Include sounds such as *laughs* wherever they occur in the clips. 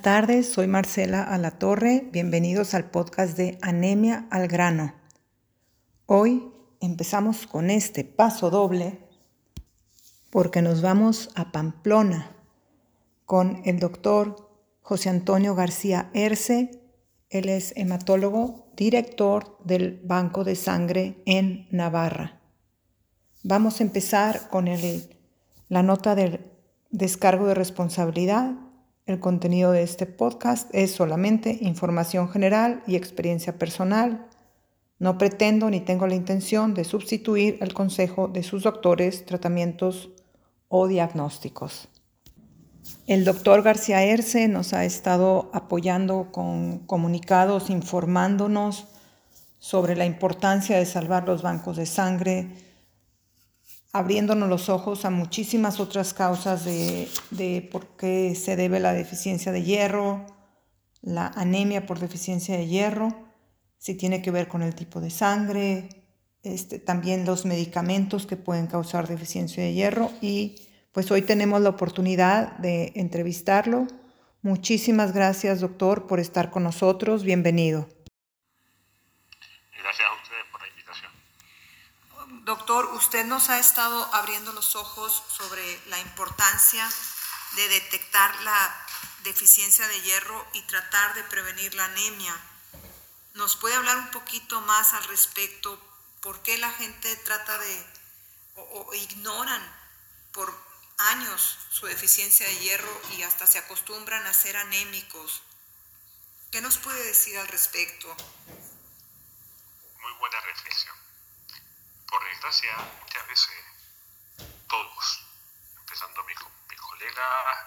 Buenas tardes, soy Marcela Alatorre. Bienvenidos al podcast de Anemia al grano. Hoy empezamos con este paso doble porque nos vamos a Pamplona con el doctor José Antonio García Erce. Él es hematólogo, director del Banco de Sangre en Navarra. Vamos a empezar con el, la nota del descargo de responsabilidad el contenido de este podcast es solamente información general y experiencia personal. No pretendo ni tengo la intención de sustituir el consejo de sus doctores, tratamientos o diagnósticos. El doctor García Erce nos ha estado apoyando con comunicados, informándonos sobre la importancia de salvar los bancos de sangre, abriéndonos los ojos a muchísimas otras causas de, por qué se debe la deficiencia de hierro, la anemia por deficiencia de hierro, si tiene que ver con el tipo de sangre, este, también los medicamentos que pueden causar deficiencia de hierro y pues hoy tenemos la oportunidad de entrevistarlo. Muchísimas gracias doctor por estar con nosotros. Bienvenido. Doctor, usted nos ha estado abriendo los ojos sobre la importancia de detectar la deficiencia de hierro y tratar de prevenir la anemia. ¿Nos puede hablar un poquito más al respecto? ¿Por qué la gente trata de o, ignoran por años su deficiencia de hierro y hasta se acostumbran a ser anémicos? ¿Qué nos puede decir al respecto? Muy buena reflexión desgracia, muchas veces todos, empezando mis, colegas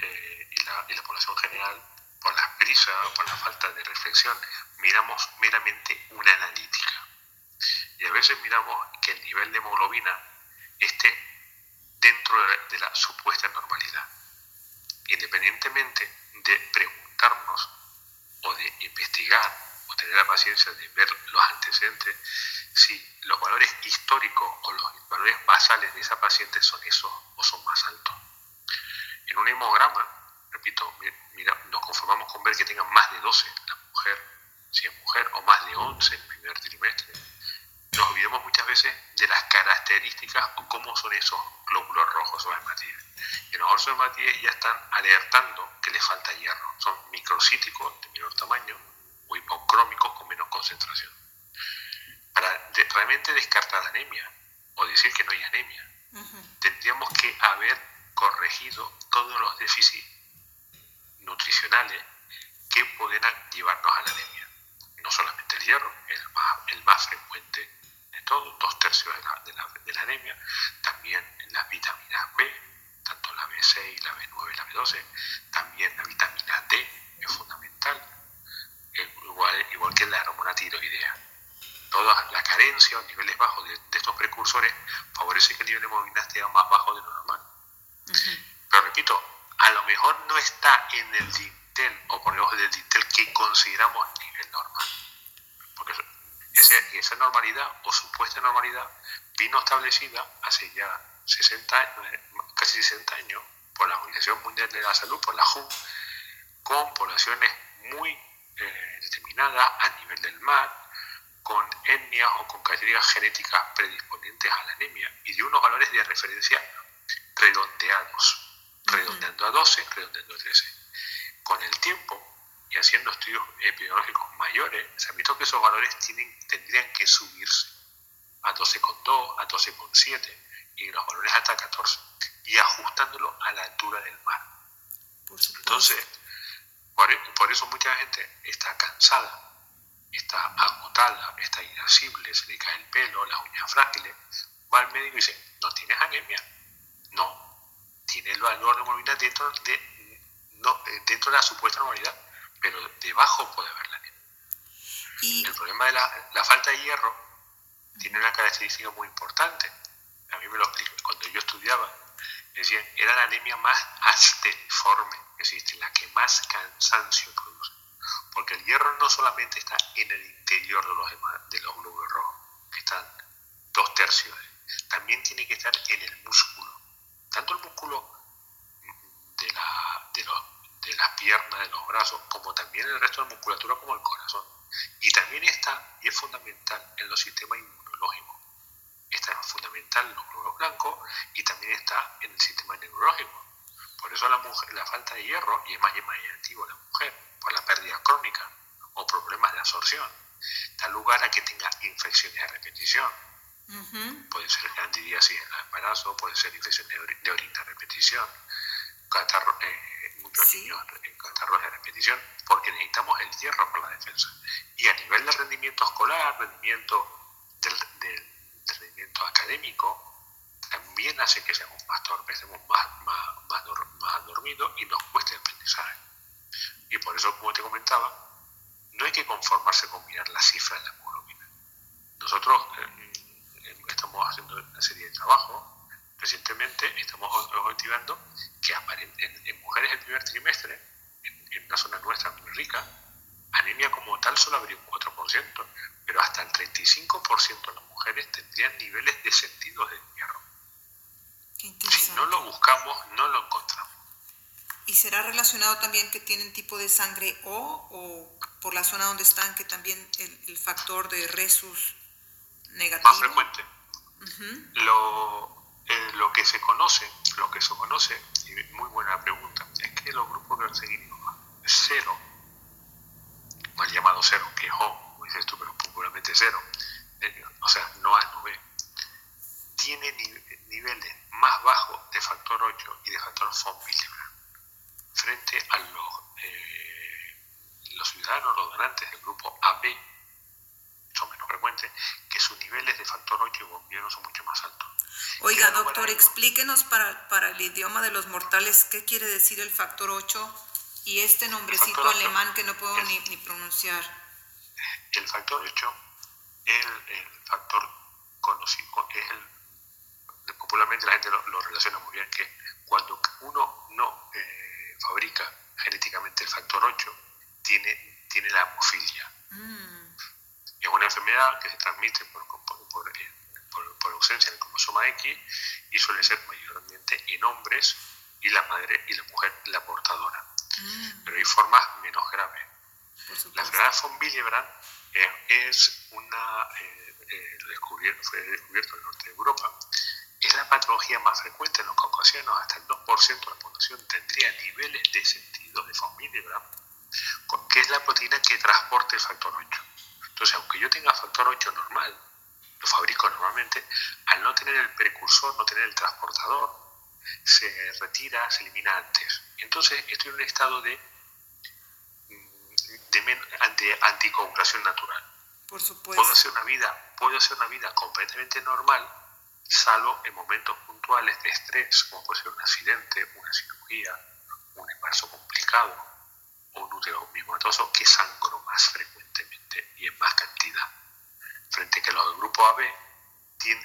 eh, y, la, y, la, población general, por las prisas, por la falta de reflexión, miramos meramente una analítica. Y a veces miramos que el nivel de hemoglobina esté dentro de la supuesta normalidad. Independientemente de preguntarnos o de investigar o tener la paciencia de ver los antecedentes, si los valores históricos o los valores basales de esa paciente son esos o son más altos. En un hemograma, repito, nos conformamos con ver que tengan más de 12 la mujer, si es mujer, o más de 11 en el primer trimestre. Nos olvidamos muchas veces de las características o cómo son esos glóbulos rojos o hematíes. Y los hematíes ya están alertando que les falta hierro. Son microcíticos de menor tamaño o hipocrómicos con menos concentración para realmente descartar anemia o decir que no hay anemia. Tendríamos que haber corregido todos los déficits nutricionales que pudieran llevarnos a la anemia. No solamente el hierro, el más, el más frecuente de todos, dos tercios de la, de, la, de la, anemia, también las vitaminas B, tanto la B6, la B9, la B12, también la vitamina D es fundamental, igual, igual que la hormona tiroidea toda la carencia o niveles bajos de, estos precursores favorece que el nivel de hemoglobina esté más bajo de lo normal. Pero repito, a lo mejor no está en el dintel o por debajo del dintel que consideramos nivel normal. Porque esa normalidad o supuesta normalidad vino establecida hace ya 60 años, casi 60 años por la Organización Mundial de la Salud, por la WHO, con poblaciones muy determinadas a nivel del mar, con etnias o con características genéticas predisponentes a la anemia y de unos valores de referencia redondeados, redondeando a 12, redondeando a 13. Con el tiempo y haciendo estudios epidemiológicos mayores, se ha visto que esos valores tienen, tendrían que subirse a 12,2, a 12,7 y los valores hasta 14 y ajustándolo a la altura del mar. Entonces, por, por eso mucha gente está cansada está agotada, está irascible, se le cae el pelo, las uñas frágiles, va al médico y dice, ¿no tienes anemia? No, tiene el valor de hemoglobina dentro de, no, eh, dentro de la supuesta normalidad, pero debajo puede haber la anemia. Y... El problema de la, la, falta de hierro tiene una característica muy importante. A mí me lo explico. Cuando yo estudiaba, decían, era la anemia más asteniforme que existe, la que más cansancio produce porque el hierro no solamente está en el interior de los, de los glóbulos rojos, que están dos tercios, también tiene que estar en el músculo. Tanto el músculo de la, de de las piernas, de los brazos, como también el resto de la musculatura como el corazón. Y también está, y es fundamental, en los sistemas inmunológicos. Fundamental en los glóbulos blancos y también está en el sistema neurológico. Por eso la, mujer, la falta de hierro, y es más a la mujer, por la pérdida crónica o problemas de absorción, da lugar a que tenga infecciones a repetición. Puede ser candidiasis en el embarazo, puede ser infección de, orina a repetición, catarro, eh, muchos niños en catarros de repetición, porque necesitamos el hierro para la defensa. Y a nivel de rendimiento escolar, rendimiento del, rendimiento académico, también hace que seamos más torpes, estemos más, más, más, más dormidos y nos cueste el aprendizaje. Y por eso, como te comentaba, no hay que conformarse con mirar la cifra de la hemoglobina. Nosotros eh, estamos haciendo una serie de trabajos. Recientemente estamos objetivando que en, mujeres el primer trimestre, en, una zona nuestra muy rica, anemia como tal solo habría un 4%, pero hasta el 35% de las mujeres tendrían niveles descendidos de hierro. Si no lo buscamos, no lo encontramos. ¿Y será relacionado también que tienen tipo de sangre O o por la zona donde están que también el, factor de resus negativo? Más frecuente. lo, eh, lo, que se conoce, lo que se conoce, y muy buena pregunta, es que los grupos de cero, mal llamado cero, que es O, dices tú, pero popularmente cero, o sea, no A, no B, tiene niveles más bajos de factor 8 y de factor von frente a los, eh, los ciudadanos, los donantes del grupo AB, son menos frecuentes, que sus niveles de factor 8 y bombino son mucho más altos. Oiga, doctor, explíquenos para, para, el idioma de los mortales qué quiere decir el factor 8 y este nombrecito alemán que no puedo ni, ni, pronunciar. El factor 8 es el, factor conocido, es el, popularmente la gente lo, relaciona muy bien, que cuando uno no... Eh, fabrica genéticamente el factor 8 tiene, tiene la hemofilia. Mm. Es una enfermedad que se transmite por, por, eh, ausencia del cromosoma X y suele ser mayormente en hombres y la madre y la mujer la portadora. Mm. Pero hay formas menos graves. La enfermedad von Willebrand es una, eh, eh, fue descubierto en el norte de Europa es la patología más frecuente en los caucasianos, hasta el 2% de la población tendría niveles de sentido de familia, que es la proteína que transporta el factor 8. Entonces, aunque yo tenga factor 8 normal, lo fabrico normalmente, al no tener el precursor, no tener el transportador, se retira, se elimina antes. Entonces, estoy en un estado de, de, anticoagulación natural. Por supuesto. Puedo hacer una vida, puedo hacer una vida completamente normal salvo en momentos puntuales de estrés, como puede ser un accidente, una cirugía, un embarazo complicado o un útero mimatoso, que sangro más frecuentemente y en más cantidad. Frente a que los del grupo AB,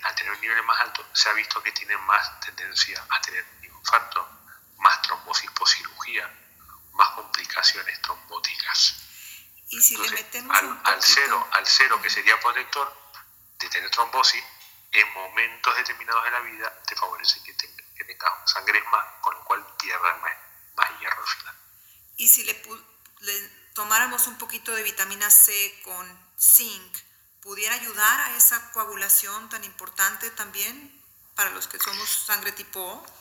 a tener un nivel más alto, se ha visto que tienen más tendencia a tener infarto, más trombosis por cirugía, más complicaciones trombóticas. Y si le metemos al, cero, al cero, que sería protector de tener trombosis, en momentos determinados de la vida te favorece que, tengas que sangre más, con lo cual pierdas más, hierro al final. Y si le, le, tomáramos un poquito de vitamina C con zinc, ¿pudiera ayudar a esa coagulación tan importante también para los que somos sangre tipo O?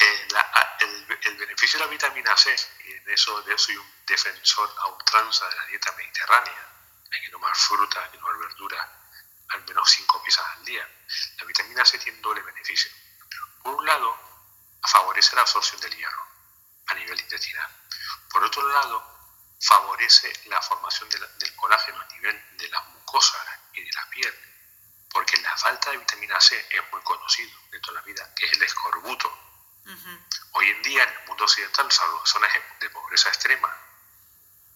Eh, el, beneficio de la vitamina C, y en eso, soy un defensor a ultranza de la dieta mediterránea, hay que tomar fruta, hay que tomar verdura, al menos cinco piezas al día. La vitamina C tiene doble beneficio. Por un lado, favorece la absorción del hierro a nivel intestinal. Por otro lado, favorece la formación del colágeno a nivel de las mucosas y de la piel, porque la falta de vitamina C es muy conocido de toda la vida, que es el escorbuto. Hoy en día en el mundo occidental, salvo zonas de pobreza extrema,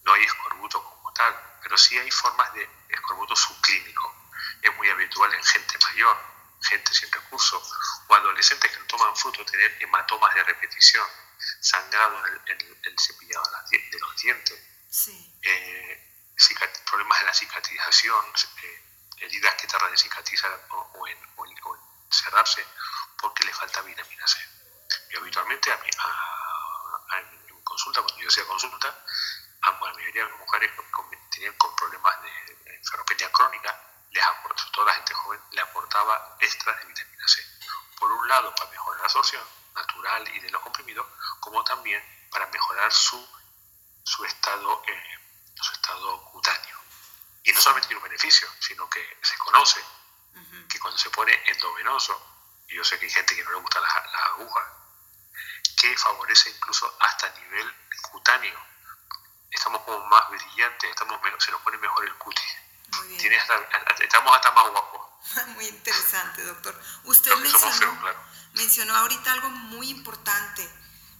no hay escorbuto como tal, pero sí hay formas de escorbuto subclínico, es muy habitual en gente mayor, gente sin recursos o adolescentes que no toman fruto tener hematomas de repetición, sangrado en el, cepillado de los dientes, eh, problemas en la cicatrización, eh, heridas que tardan en cicatrizar o, en, cerrarse porque le falta vitamina C. Y habitualmente a, mi, a, en consulta, cuando yo hacía consulta, a la mayoría de las mujeres que tenían con problemas de enfermedad crónica, les aportó, toda la gente joven le aportaba extras de vitamina C. Por un lado, para mejorar la absorción natural y de los comprimidos, como también para mejorar su, su, estado, eh, su estado cutáneo. Y no solamente tiene un beneficio, sino que se conoce que cuando se pone endovenoso, y yo sé que hay gente que no le gusta las, agujas, que favorece incluso hasta nivel cutáneo. Estamos como más brillantes, estamos se nos pone mejor el cutis. estamos hasta más guapos. *laughs* Muy interesante, doctor. Usted mencionó, mencionó ahorita algo muy importante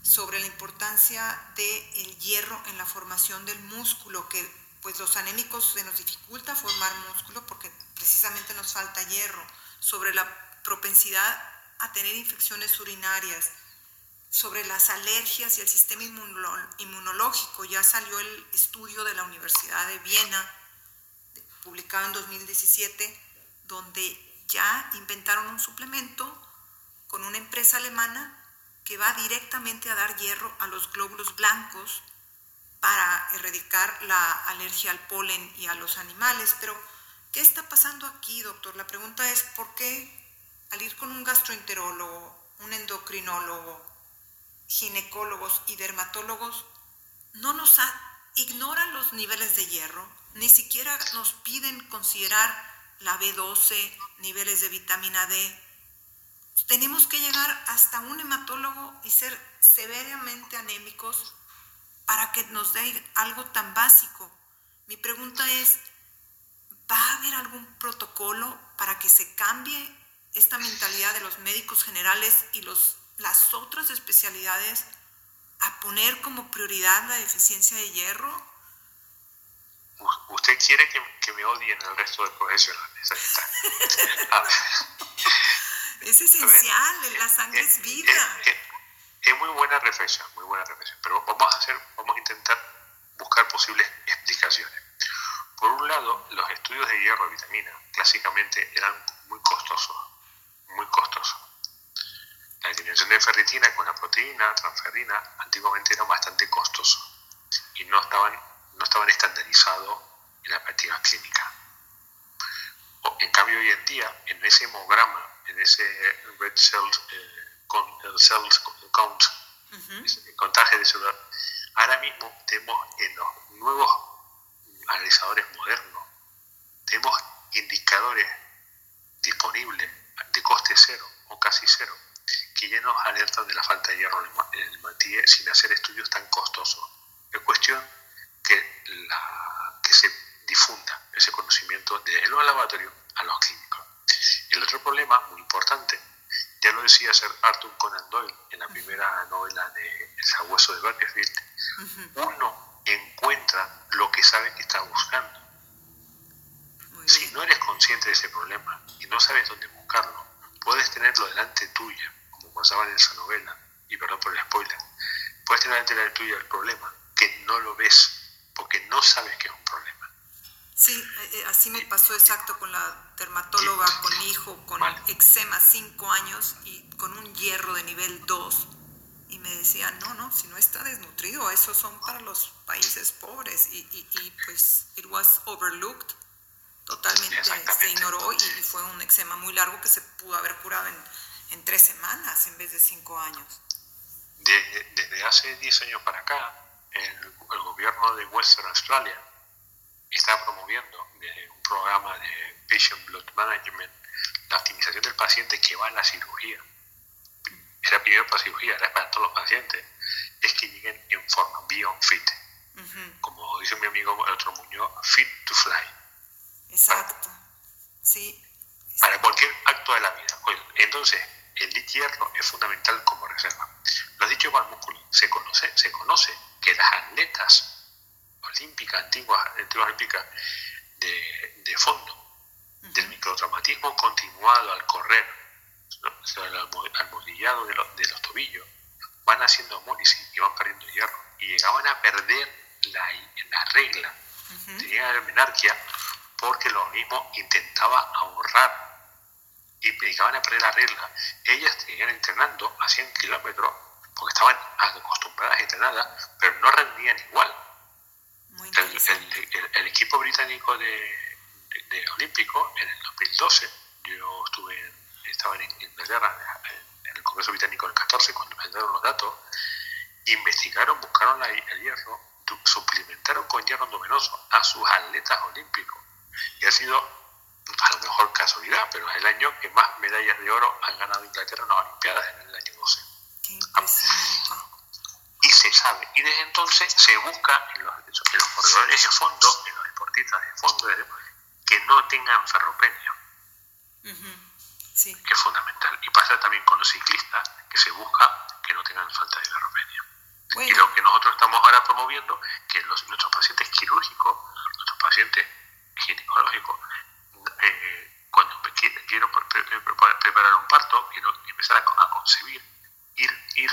sobre la importancia del hierro en la formación del músculo, que pues los anémicos se nos dificulta formar músculo porque precisamente nos falta hierro, sobre la propensidad a tener infecciones urinarias, sobre las alergias y el sistema inmunológico. Ya salió el estudio de la Universidad de Viena, publicado en 2017, donde ya inventaron un suplemento con una empresa alemana que va directamente a dar hierro a los glóbulos blancos para erradicar la alergia al polen y a los animales. Pero, ¿qué está pasando aquí, doctor? La pregunta es, ¿por qué al ir con un gastroenterólogo, un endocrinólogo, ginecólogos y dermatólogos, no nos ignoran los niveles de hierro, ni siquiera nos piden considerar la B12, niveles de vitamina D. Tenemos que llegar hasta un hematólogo y ser severamente anémicos para que nos dé algo tan básico. Mi pregunta es, ¿va a haber algún protocolo para que se cambie esta mentalidad de los médicos generales y los, las otras especialidades a poner como prioridad la deficiencia de hierro? Usted quiere que, me odien el resto de profesionales. es *laughs* esencial, la sangre es vida es muy buena reflexión, muy buena reflexión, pero vamos a hacer, vamos a intentar buscar posibles explicaciones. Por un lado, los estudios de hierro y vitamina clásicamente eran muy costosos, muy costosos. La eliminación de ferritina con la proteína, transferrina, antiguamente era bastante costoso y no estaban, no estaban estandarizados en la práctica clínica. En cambio, hoy en día, en ese hemograma, en ese red cell eh, con el cells count, el contagio de celular. Ahora mismo tenemos en los nuevos analizadores modernos, tenemos indicadores disponibles de coste cero o casi cero, que ya nos alertan de la falta de hierro en el mantillo sin hacer estudios tan costosos. Es cuestión que, la, que se difunda ese conocimiento de los laboratorios a los clínicos. El otro problema muy importante ya lo decía Sir Arthur Conan Doyle en la primera novela de El sabueso de Bakersfield. Uno encuentra lo que sabe que está buscando. Si no eres consciente de ese problema y no sabes dónde buscarlo, puedes tenerlo delante tuya, como pasaba en esa novela, y perdón por el spoiler, puedes tener delante de tuya el problema, que no lo ves, porque no sabes que es un problema. Sí, eh, eh, así me pasó exacto con la dermatóloga, con hijo, con eczema 5 años y con un hierro de nivel 2. Y me decía, no, no, si no está desnutrido, esos son para los países pobres. Y, y, pues, it was overlooked, totalmente se ignoró y, fue un eczema muy largo que se pudo haber curado en, en tres semanas en vez de cinco años. Desde, hace 10 años para acá, el, el gobierno de Western Australia está promoviendo desde un programa de Patient Blood Management la optimización del paciente que va a la cirugía. Era primero para cirugía, era para todos los pacientes, es que lleguen en forma, beyond fit. Como dice mi amigo el otro Muñoz, fit to fly. Exacto. sí. Para cualquier acto de la vida. Pues, entonces, el hierro es fundamental como reserva. Lo dicho el músculo. Se conoce, se conoce que las atletas olímpica, antigua, antigua olímpica de, de fondo, del microtraumatismo continuado al correr, al modillado de, de, los tobillos, van haciendo hemólisis y van perdiendo hierro. Y llegaban a perder la, la regla, tenían menarquia porque lo mismo intentaba ahorrar y llegaban a perder la regla. Ellas seguían entrenando a 100 kilómetros porque estaban acostumbradas y entrenadas, pero no rendían igual. El, equipo británico de, de, olímpico en el 2012, yo estuve estaba en Inglaterra, en el Congreso Británico del 14, cuando me dieron los datos, investigaron, buscaron el hierro, suplementaron con hierro endovenoso a sus atletas olímpicos. Y ha sido, a lo mejor casualidad, pero es el año que más medallas de oro han ganado Inglaterra en las Olimpiadas, en el año 12. Qué impresionante. Y se sabe, y desde entonces se busca en los, en los corredores de fondo, en los deportistas de fondo, que no tengan ferropenia. que es fundamental. Y pasa también con los ciclistas, que se busca que no tengan falta de ferropenia. Y lo que nosotros estamos ahora promoviendo, que los, nuestros pacientes quirúrgicos, nuestros pacientes ginecológicos, preparar un parto, quiero empezar a, concebir, ir, ir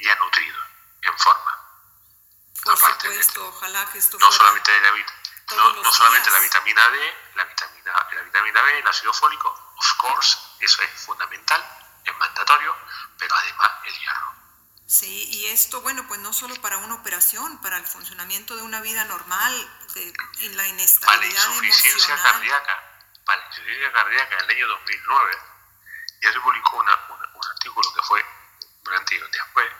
ya nutrido, en forma. Por supuesto, ojalá que esto no solamente la, no, solamente la vitamina D, la vitamina, la vitamina B, el ácido fólico, of course, eso es fundamental, es mandatorio, pero además el hierro. Sí, y esto, bueno, pues no solo para una operación, para el funcionamiento de una vida normal, de, en la inestabilidad Para la insuficiencia cardíaca, para la insuficiencia cardíaca en el año 2009, ya se publicó una, un artículo que fue durante y después,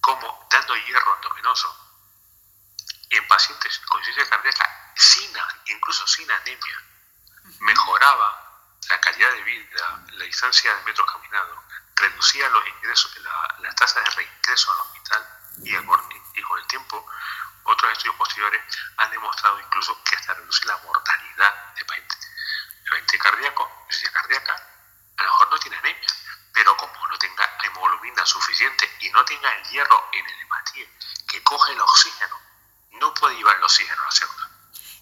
como dando hierro endovenoso en pacientes con insuficiencia cardíaca sin, incluso sin anemia, mejoraba la calidad de vida, la distancia de metros caminados, reducía los ingresos, la, las tasas de reingreso al hospital y, y con el tiempo otros estudios posteriores han demostrado incluso que hasta reduce la mortalidad de pacientes, de cardíaco, de cardíaca, a lo mejor no tiene anemia, pero como no tenga hemoglobina suficiente y no tenga el hierro en el hematíe que coge el oxígeno, no puede llevar el oxígeno a la célula.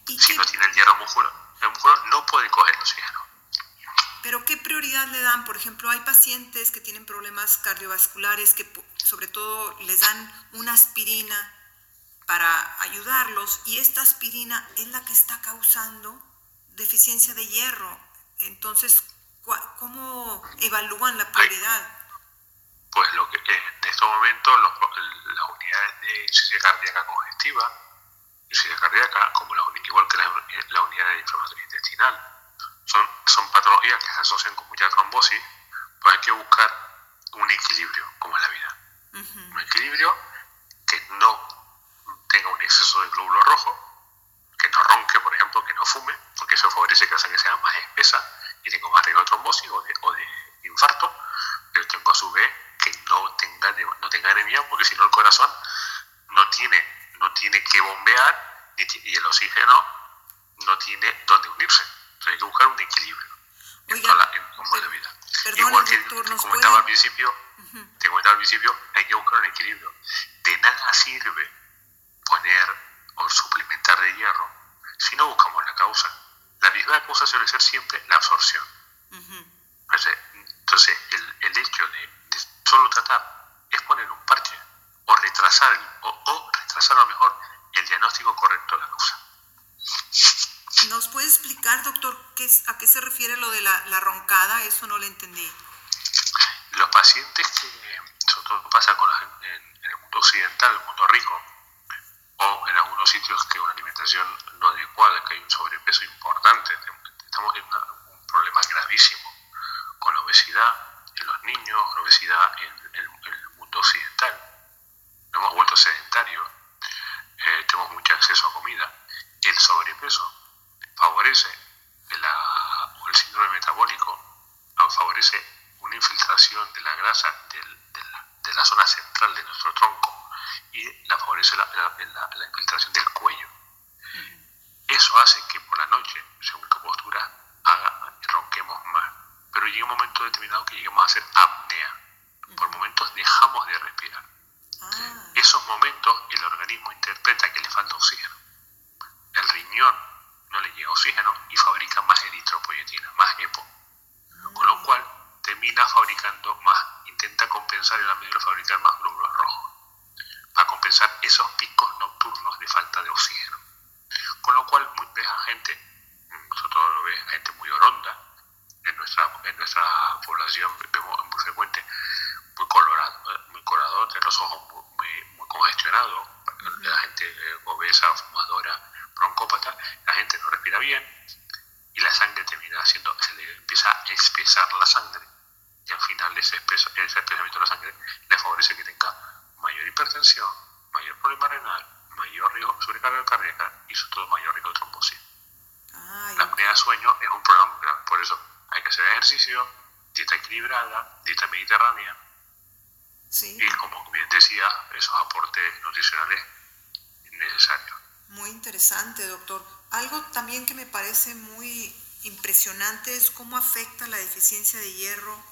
Si no tiene el hierro muscular, el músculo no puede coger el oxígeno. Pero ¿qué prioridad le dan? Por ejemplo, hay pacientes que tienen problemas cardiovasculares que sobre todo les dan una aspirina para ayudarlos y esta aspirina es la que está causando deficiencia de hierro. Entonces, ¿cómo evalúan la prioridad? Pues lo que en estos momentos las unidades de insuficiencia cardíaca congestiva, insuficiencia cardíaca, como la, igual que la, la unidad de inflamación intestinal, son, son patologías que se asocian con mucha trombosis, pues hay que buscar un equilibrio, como en la vida. Un equilibrio que no tenga un exceso de glóbulo rojo, que no ronque, por ejemplo, que no fume, porque eso favorece que hace que sea más espesa y tengo más riesgo de trombosis o de, o de infarto, pero tengo a su vez que no tenga, no tenga anemia, porque si no el corazón no tiene, no tiene que bombear y el oxígeno no tiene dónde unirse hay que buscar un equilibrio en, toda la, en vida. Igual que te comentaba, al principio, te comentaba al principio, hay que buscar un equilibrio. De nada sirve poner o suplementar de hierro si no buscamos la causa. La misma causa suele ser siempre la absorción. Entonces, el, el hecho de, solo tratar es poner un parche o retrasar, o, o retrasar a lo mejor el diagnóstico correcto de la causa. ¿Nos puede explicar, doctor, qué, a qué se refiere lo de la, roncada? Eso no lo entendí. Los pacientes que, sobre todo pasa con la gente en, el mundo occidental, el mundo rico, o en algunos sitios que una alimentación no adecuada, que hay un sobrepeso importante, estamos en un problema gravísimo con la obesidad en los niños, la obesidad en, el mundo occidental. Nos hemos vuelto sedentarios, eh, tenemos mucho acceso a comida. El sobrepeso favorece la, o el síndrome metabólico favorece una infiltración de la grasa de, la, zona central de nuestro tronco y la favorece la, la infiltración del cuello. Eso hace que por la noche, según qué postura, haga, ronquemos más. Pero llega un momento determinado que lleguemos a hacer apnea. Por momentos dejamos de respirar. Ah. Esos momentos el organismo interpreta que le falta oxígeno. El riñón no le llega oxígeno y fabrica más eritropoyetina, más EPO. Con lo cual termina fabricando más, intenta compensar el amígdala fabricar más glóbulos rojos, para compensar esos picos nocturnos de falta de oxígeno. Con lo cual ves a gente, mm, sobre todo lo ves a gente muy oronda, en nuestra, en nuestra población vemos muy frecuente, muy colorado, muy los ojos congestionados, la gente obesa, fumadora, broncópata, la gente no respira bien y la sangre termina haciendo, se le empieza a espesar la sangre y al final ese, ese espesamiento de la sangre le favorece que tenga mayor hipertensión, mayor problema renal, mayor riesgo de sobrecarga cardíaca y sobre todo mayor riesgo de trombosis. la apnea de sueño es un problema grave, por eso hay que hacer ejercicio, dieta equilibrada, dieta mediterránea y como bien decía, esos aportes nutricionales necesarios. Muy interesante, doctor. Algo también que me parece muy impresionante es cómo afecta la deficiencia de hierro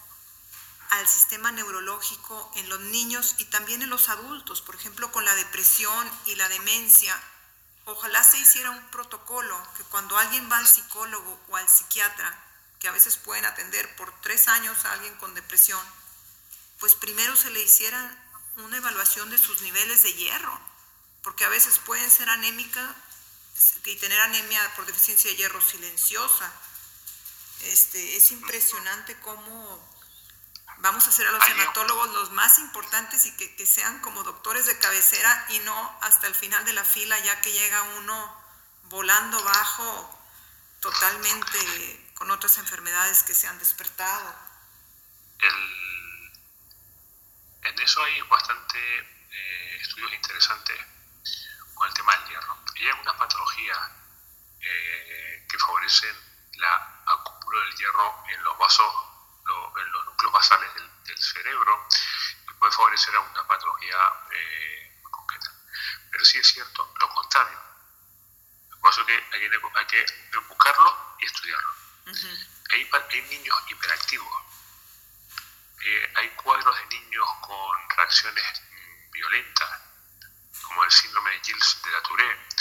al sistema neurológico en los niños y también en los adultos, por ejemplo, con la depresión y la demencia. Ojalá se hiciera un protocolo que cuando alguien va al psicólogo o al psiquiatra, que a veces pueden atender por tres años a alguien con depresión, pues primero se le hiciera una evaluación de sus niveles de hierro, porque a veces pueden ser anémicas y tener anemia por deficiencia de hierro silenciosa. Este, es impresionante cómo vamos a hacer a los hematólogos los más importantes y que, sean como doctores de cabecera y no hasta el final de la fila ya que llega uno volando bajo totalmente con otras enfermedades que se han despertado. En eso hay bastante eh, estudios interesantes con el tema del hierro. hay algunas patologías eh, que favorecen la acúmulo del hierro en los vasos en los núcleos basales del, cerebro y puede favorecer a una patología eh, concreta. Pero sí es cierto lo contrario. Por eso que hay que, buscarlo y estudiarlo. hay, hay, niños hiperactivos. Hay cuadros de niños con reacciones violentas, como el síndrome de Gilles de la Tourette,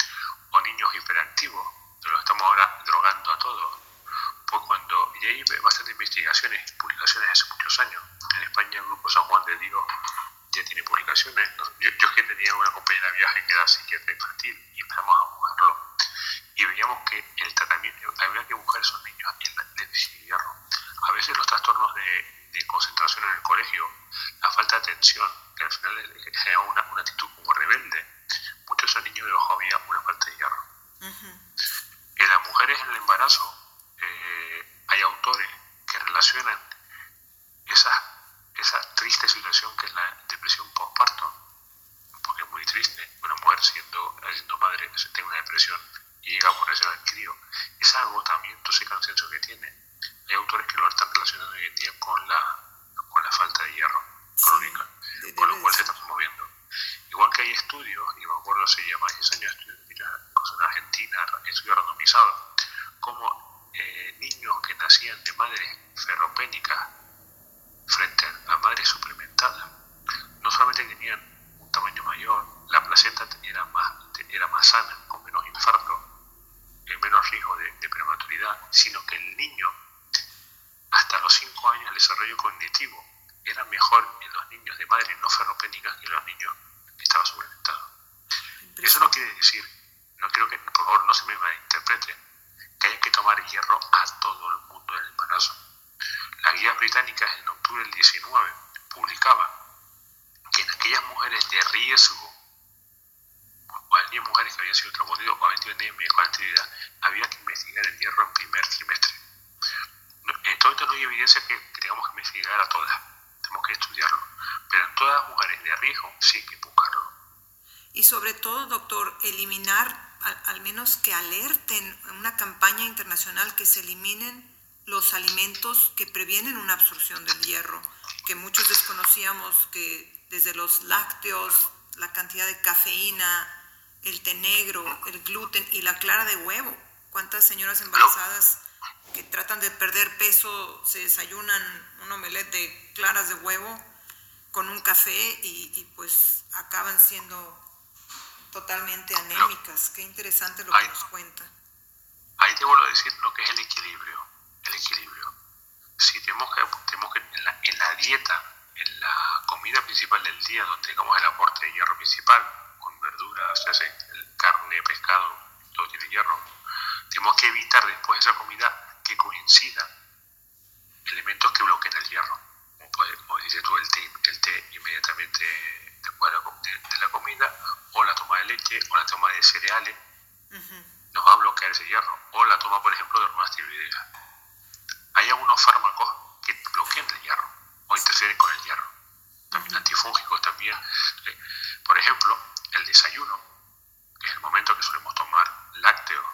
alerten en una campaña internacional que se eliminen los alimentos que previenen una absorción del hierro, que muchos desconocíamos que desde los lácteos, la cantidad de cafeína, el té negro, el gluten y la clara de huevo. ¿Cuántas señoras embarazadas que tratan de perder peso se desayunan un omelette de claras de huevo con un café y pues acaban siendo totalmente anémicas. Qué interesante lo que nos cuenta. Ahí te vuelvo a decir lo que es el equilibrio. El equilibrio. Si tenemos que, tenemos que en, la, en la dieta, en la comida principal del día, donde tengamos el aporte de hierro principal, con verduras, carne, pescado, todo tiene hierro, tenemos que evitar después de esa comida que coincidan elementos que bloqueen el hierro. Como, puede, como dices tú, el té, el té inmediatamente después de, la comida, o la toma de leche, o la toma de cereales, nos va a bloquear ese hierro. O la toma, por ejemplo, de hormonas tiroideas. Hay algunos fármacos que bloquean el hierro o interfieren con el hierro. También antifúngicos también. Por ejemplo, el desayuno, que es el momento que solemos tomar lácteos,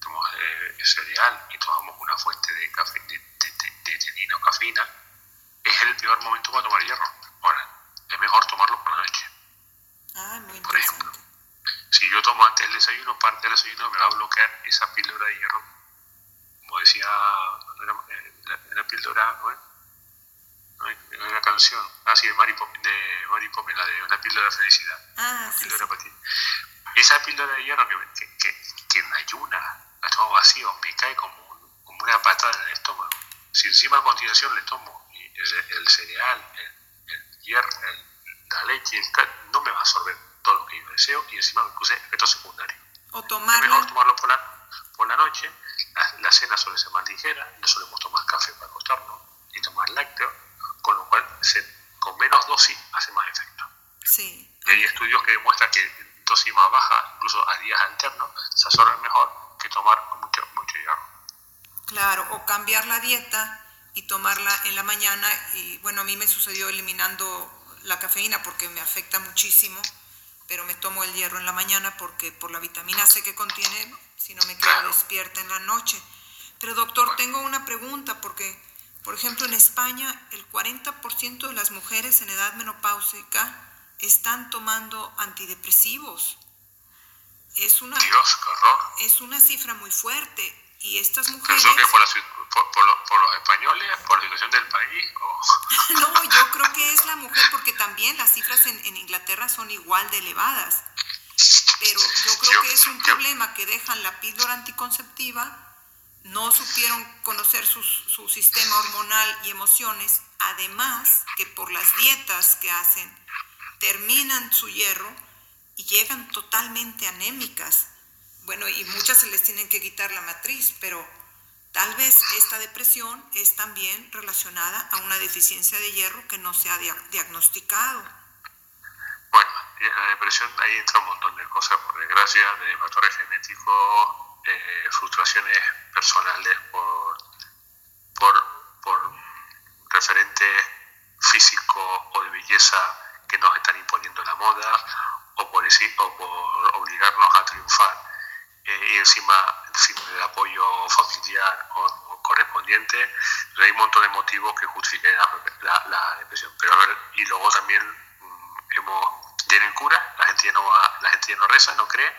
tomamos eh, cereal y tomamos una fuente de, café, de, de, o cafeína, es el peor momento para tomar hierro. Ahora, es mejor tomarlo por la noche. Ah, muy por ejemplo, si yo tomo antes el desayuno me va a bloquear esa píldora de hierro. Como decía era, eh, la, píldora, ¿no? ¿No? una canción, ah, sí, de Poppins, de la de una píldora de felicidad. Ah, sí, píldora sí. Esa píldora de hierro que, que, que, me ayuna, la tomo vacío, me cae como, como una patada en el estómago. Si encima a continuación le tomo el, cereal, el, hierro, la leche, no me va a absorber todo lo que yo deseo y encima me puse efectos secundarios. O tomarlo. Es mejor tomarlo por la, por la noche, la, cena suele ser más ligera, no solemos tomar café para acostarnos y tomar lácteo, con lo cual con menos dosis hace más efecto. Sí. hay estudios que demuestran que dosis más baja, incluso a días alternos, se absorben mejor que tomar mucho, mucho hierro. Claro, o cambiar la dieta y tomarla en la mañana. Y bueno, a mí me sucedió eliminando la cafeína porque me afecta muchísimo, pero me tomo el hierro en la mañana porque por la vitamina C que contiene, si no me quedo despierta en la noche. Pero doctor, tengo una pregunta porque, por ejemplo, en España el 40% de las mujeres en edad menopáusica están tomando antidepresivos. Es una, es una cifra muy fuerte y estas mujeres... ¿Eso que por, por, los españoles, por la situación del país? *laughs* no, yo creo que es la mujer, porque también las cifras en, en Inglaterra son igual de elevadas. Pero yo creo que es un problema que dejan la píldora anticonceptiva, no supieron conocer su, su sistema hormonal y emociones, además que por las dietas que hacen, terminan su hierro y llegan totalmente anémicas bueno, y muchas se les tienen que quitar la matriz, pero tal vez esta depresión es también relacionada a una deficiencia de hierro que no se ha diagnosticado. Bueno, la depresión ahí entra un montón de cosas, por desgracia, de factores genéticos, eh, frustraciones personales por, por, por referentes físicos o de belleza que nos están imponiendo la moda o por, o por obligarnos a triunfar y encima sin el apoyo familiar o, correspondiente, hay un montón de motivos que justifican la, depresión. Pero a ver, y luego también mm, hemos, tienen cura, la gente, ya no la gente no reza, no cree,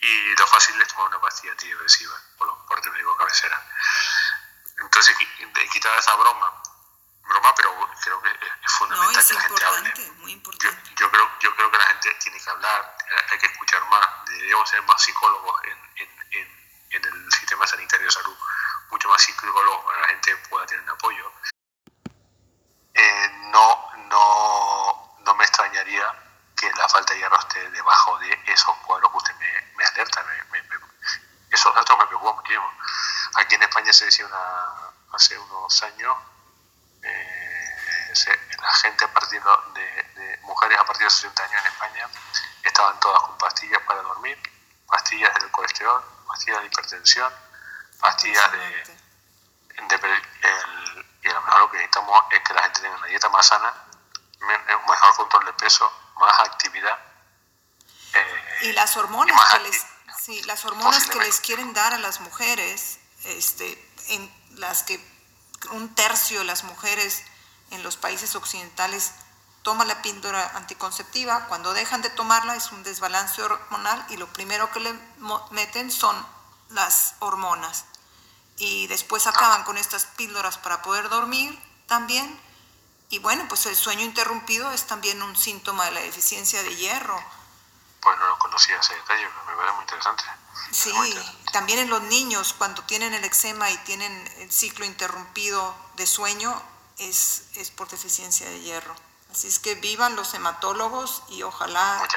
y lo fácil es tomar una pastilla antidepresiva por, por el médico cabecera. Entonces, quitar esa broma broma, pero creo que es fundamental que la gente hable. Yo, creo, yo creo que la gente tiene que hablar, hay que escuchar más, debemos ser más psicólogos en, en, el sistema sanitario de salud, mucho más psicólogos para que la gente pueda tener apoyo. Eh, no, no, no me extrañaría que la falta de hierro esté debajo de esos cuadros que usted me, me alerta. Me, esos datos me preocupan muchísimo. Aquí en España se decía una, hace unos años eh, la gente a partir de, mujeres a partir de 60 años en España estaban todas con pastillas para dormir, pastillas del colesterol, pastillas de hipertensión, pastillas de, y a lo mejor lo que necesitamos es que la gente tenga una dieta más sana, un mejor control de peso, más actividad. Eh, y las hormonas que les, sí, las hormonas que les quieren dar a las mujeres, este, en las que un tercio de las mujeres en los países occidentales toma la píldora anticonceptiva, cuando dejan de tomarla es un desbalance hormonal y lo primero que le meten son las hormonas. Y después acaban con estas píldoras para poder dormir también. Y bueno, pues el sueño interrumpido es también un síntoma de la deficiencia de hierro. Bueno, no conocía ese detalle, me parece muy interesante. Sí, también en los niños, cuando tienen el eczema y tienen el ciclo interrumpido de sueño, es, es por deficiencia de hierro. Así es que vivan los hematólogos y ojalá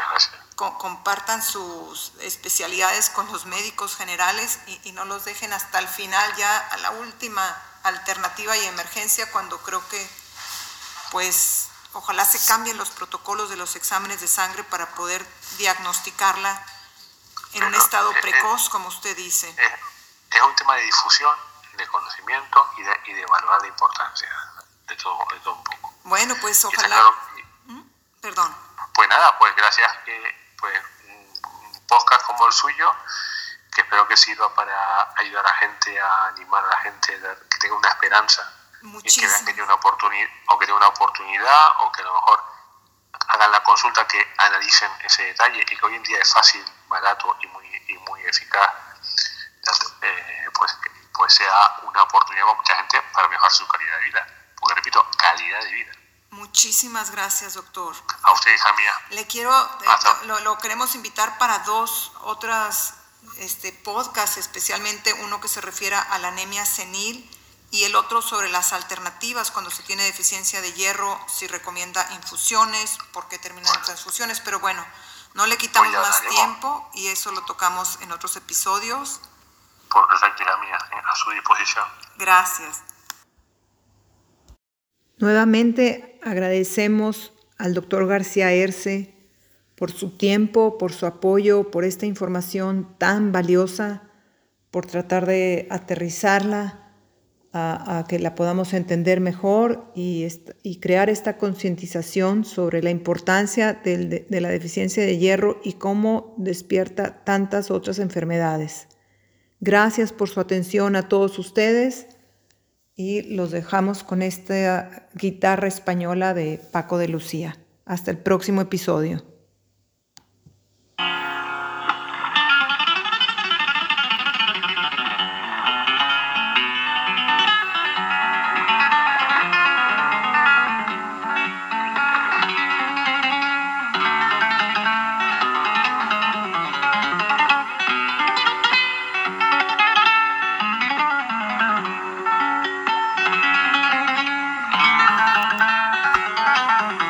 compartan sus especialidades con los médicos generales y, y, no los dejen hasta el final, ya a la última alternativa y emergencia, cuando creo que pues ojalá se cambien los protocolos de los exámenes de sangre para poder diagnosticarla en un estado precoz, como usted dice. Es, un tema de difusión, de conocimiento y de, y de valorar la importancia de todo, de todo un poco. Bueno, pues ojalá... ¿Mm? Perdón. Pues nada, pues gracias que pues, un podcast como el suyo, que espero que sirva para ayudar a la gente, a animar a la gente, que tenga una esperanza y que vean que tiene una oportunidad o que tiene una oportunidad o que a lo mejor hagan la consulta que analicen ese detalle y que hoy en día es fácil, barato y muy, y muy eficaz, eh, pues, pues sea una oportunidad para mucha gente para mejorar su calidad de vida. Porque repito, calidad de vida. Muchísimas gracias, doctor. A usted, hija mía. Le quiero, eh, lo, lo, queremos invitar para dos otras este, podcasts, especialmente uno que se refiere a la anemia senil y el otro sobre las alternativas cuando se tiene deficiencia de hierro, si recomienda infusiones, por qué terminan en transfusiones, pero bueno, no le quitamos pues más tiempo y eso lo tocamos en otros episodios. Por perfecto, mía, a su disposición. Gracias. Nuevamente agradecemos al doctor García Erce por su tiempo, por su apoyo, por esta información tan valiosa, por tratar de aterrizarla a, que la podamos entender mejor y, crear esta concientización sobre la importancia de la deficiencia de hierro y cómo despierta tantas otras enfermedades. Gracias por su atención a todos ustedes y los dejamos con esta guitarra española de Paco de Lucía. Hasta el próximo episodio.